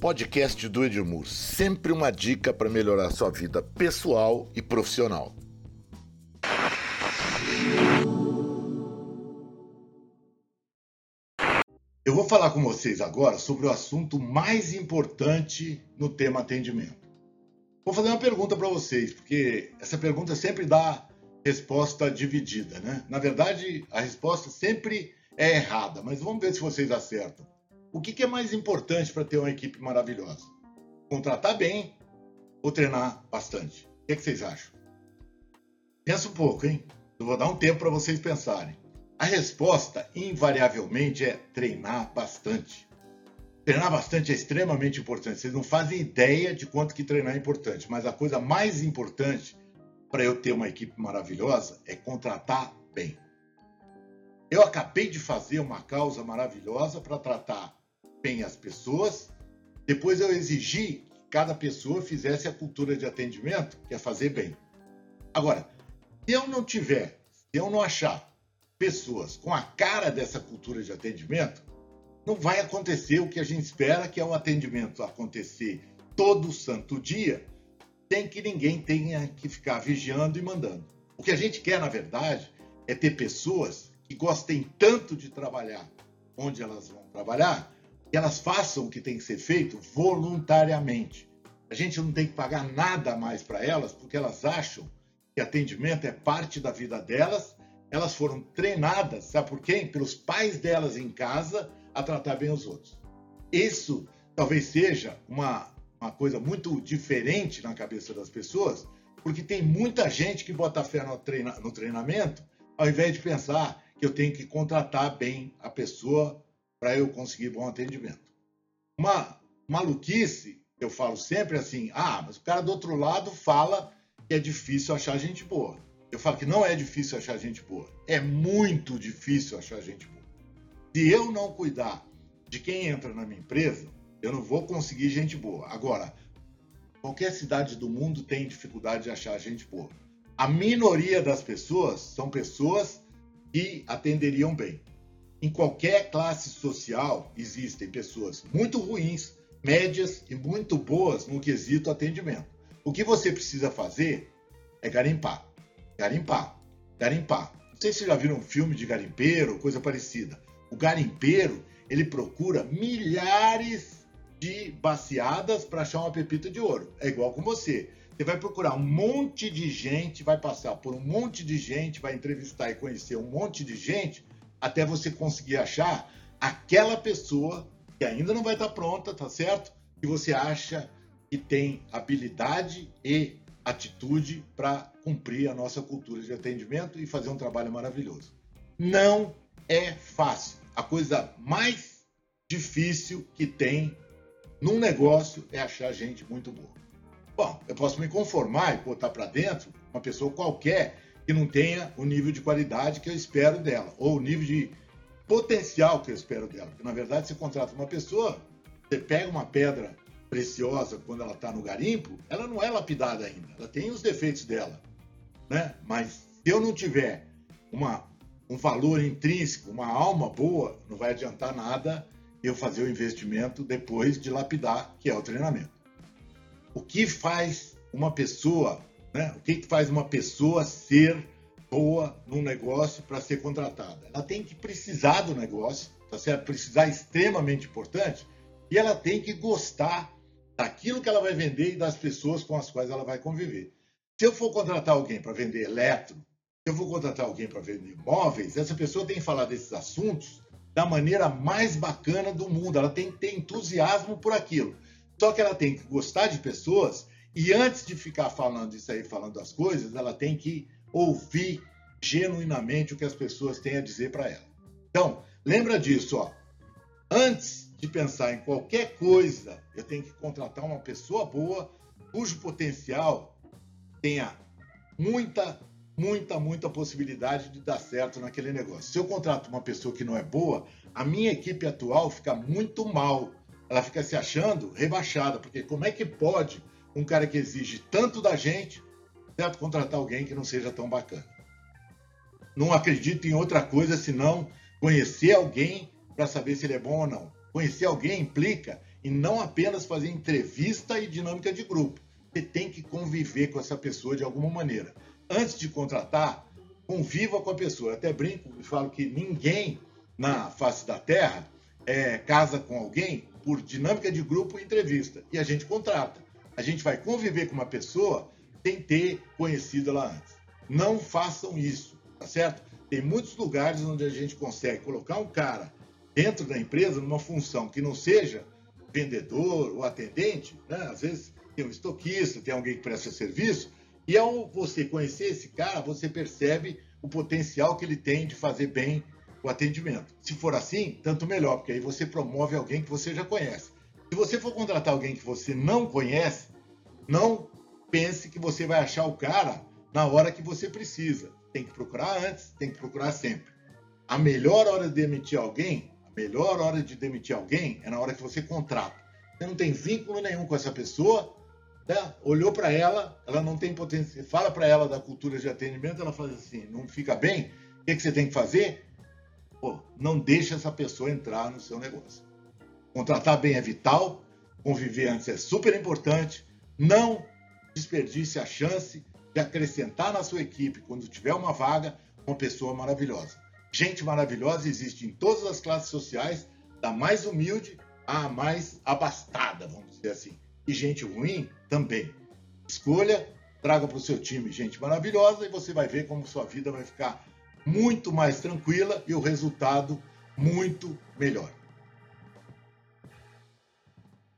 podcast do Edmur, sempre uma dica para melhorar sua vida pessoal e profissional. Eu vou falar com vocês agora sobre o assunto mais importante no tema atendimento. Vou fazer uma pergunta para vocês, porque essa pergunta sempre dá resposta dividida, né? Na verdade, a resposta sempre é errada, mas vamos ver se vocês acertam. O que, é mais importante para ter uma equipe maravilhosa? Contratar bem ou treinar bastante? O que, é que vocês acham? Pensa um pouco, hein? Eu vou dar um tempo para vocês pensarem. A resposta, invariavelmente, é treinar bastante. Treinar bastante é extremamente importante. Vocês não fazem ideia de quanto que treinar é importante, mas a coisa mais importante para eu ter uma equipe maravilhosa é contratar bem. Eu acabei de fazer uma causa maravilhosa para tratar bem as pessoas. Depois eu exigi que cada pessoa fizesse a cultura de atendimento, que é fazer bem. Agora, se eu não tiver, se eu não achar pessoas com a cara dessa cultura de atendimento, não vai acontecer o que a gente espera, que é o atendimento acontecer todo santo dia, sem que ninguém tenha que ficar vigiando e mandando. O que a gente quer, na verdade, é ter pessoas que gostem tanto de trabalhar onde elas vão trabalhar, que elas façam o que tem que ser feito voluntariamente. A gente não tem que pagar nada mais para elas, porque elas acham que atendimento é parte da vida delas. Elas foram treinadas, sabe por quem? Pelos pais delas em casa a tratar bem os outros. Isso talvez seja uma, uma coisa muito diferente na cabeça das pessoas, porque tem muita gente que bota fé no, treina, no treinamento, ao invés de pensar que eu tenho que contratar bem a pessoa para eu conseguir bom atendimento. Uma maluquice, eu falo sempre assim: ah, mas o cara do outro lado fala que é difícil achar gente boa. Eu falo que não é difícil achar gente boa, é muito difícil achar gente boa. Se eu não cuidar de quem entra na minha empresa, eu não vou conseguir gente boa. Agora, qualquer cidade do mundo tem dificuldade de achar gente boa. A minoria das pessoas são pessoas que atenderiam bem. Em qualquer classe social existem pessoas muito ruins, médias e muito boas no quesito atendimento. O que você precisa fazer é garimpar. Garimpar. Garimpar. Não sei se já viram um filme de garimpeiro, coisa parecida. O garimpeiro, ele procura milhares de baseadas para achar uma pepita de ouro. É igual com você. Você vai procurar um monte de gente, vai passar por um monte de gente, vai entrevistar e conhecer um monte de gente até você conseguir achar aquela pessoa que ainda não vai estar pronta, tá certo? Que você acha que tem habilidade e atitude para cumprir a nossa cultura de atendimento e fazer um trabalho maravilhoso. Não é fácil. A coisa mais difícil que tem num negócio é achar gente muito boa. Bom, eu posso me conformar e botar para dentro uma pessoa qualquer que não tenha o nível de qualidade que eu espero dela, ou o nível de potencial que eu espero dela. Porque, na verdade, você contrata uma pessoa, você pega uma pedra preciosa quando ela está no garimpo, ela não é lapidada ainda, ela tem os defeitos dela. Né? Mas se eu não tiver uma, um valor intrínseco, uma alma boa, não vai adiantar nada eu fazer o investimento depois de lapidar, que é o treinamento. O que faz uma pessoa né? O que, que faz uma pessoa ser boa num negócio para ser contratada? Ela tem que precisar do negócio, tá certo? Precisar é extremamente importante e ela tem que gostar daquilo que ela vai vender e das pessoas com as quais ela vai conviver. Se eu for contratar alguém para vender eletro, se eu for contratar alguém para vender móveis, essa pessoa tem que falar desses assuntos da maneira mais bacana do mundo. Ela tem que ter entusiasmo por aquilo. Só que ela tem que gostar de pessoas e antes de ficar falando isso aí, falando das coisas, ela tem que ouvir genuinamente o que as pessoas têm a dizer para ela. Então, lembra disso, ó. Antes de pensar em qualquer coisa, eu tenho que contratar uma pessoa boa, cujo potencial tenha muita, muita, muita possibilidade de dar certo naquele negócio. Se eu contrato uma pessoa que não é boa, a minha equipe atual fica muito mal. Ela fica se achando rebaixada, porque como é que pode um cara que exige tanto da gente, certo? Contratar alguém que não seja tão bacana. Não acredito em outra coisa senão conhecer alguém para saber se ele é bom ou não. Conhecer alguém implica e não apenas fazer entrevista e dinâmica de grupo. Você tem que conviver com essa pessoa de alguma maneira. Antes de contratar, conviva com a pessoa. Eu até brinco e falo que ninguém na face da Terra é, casa com alguém por dinâmica de grupo e entrevista. E a gente contrata. A gente vai conviver com uma pessoa sem ter conhecido ela antes. Não façam isso, tá certo? Tem muitos lugares onde a gente consegue colocar um cara dentro da empresa numa função que não seja vendedor ou atendente, né? às vezes tem um estoquista, tem alguém que presta serviço, e ao você conhecer esse cara, você percebe o potencial que ele tem de fazer bem o atendimento. Se for assim, tanto melhor, porque aí você promove alguém que você já conhece. Se você for contratar alguém que você não conhece, não pense que você vai achar o cara na hora que você precisa. Tem que procurar antes, tem que procurar sempre. A melhor hora de demitir alguém, a melhor hora de demitir alguém é na hora que você contrata. Você não tem vínculo nenhum com essa pessoa, né? olhou para ela, ela não tem potencial, fala para ela da cultura de atendimento, ela faz assim, não fica bem, o que, que você tem que fazer? Pô, não deixa essa pessoa entrar no seu negócio. Contratar bem é vital, conviver antes é super importante, não desperdice a chance de acrescentar na sua equipe, quando tiver uma vaga, uma pessoa maravilhosa. Gente maravilhosa existe em todas as classes sociais, da mais humilde à mais abastada, vamos dizer assim. E gente ruim também. Escolha, traga para o seu time gente maravilhosa e você vai ver como sua vida vai ficar muito mais tranquila e o resultado muito melhor.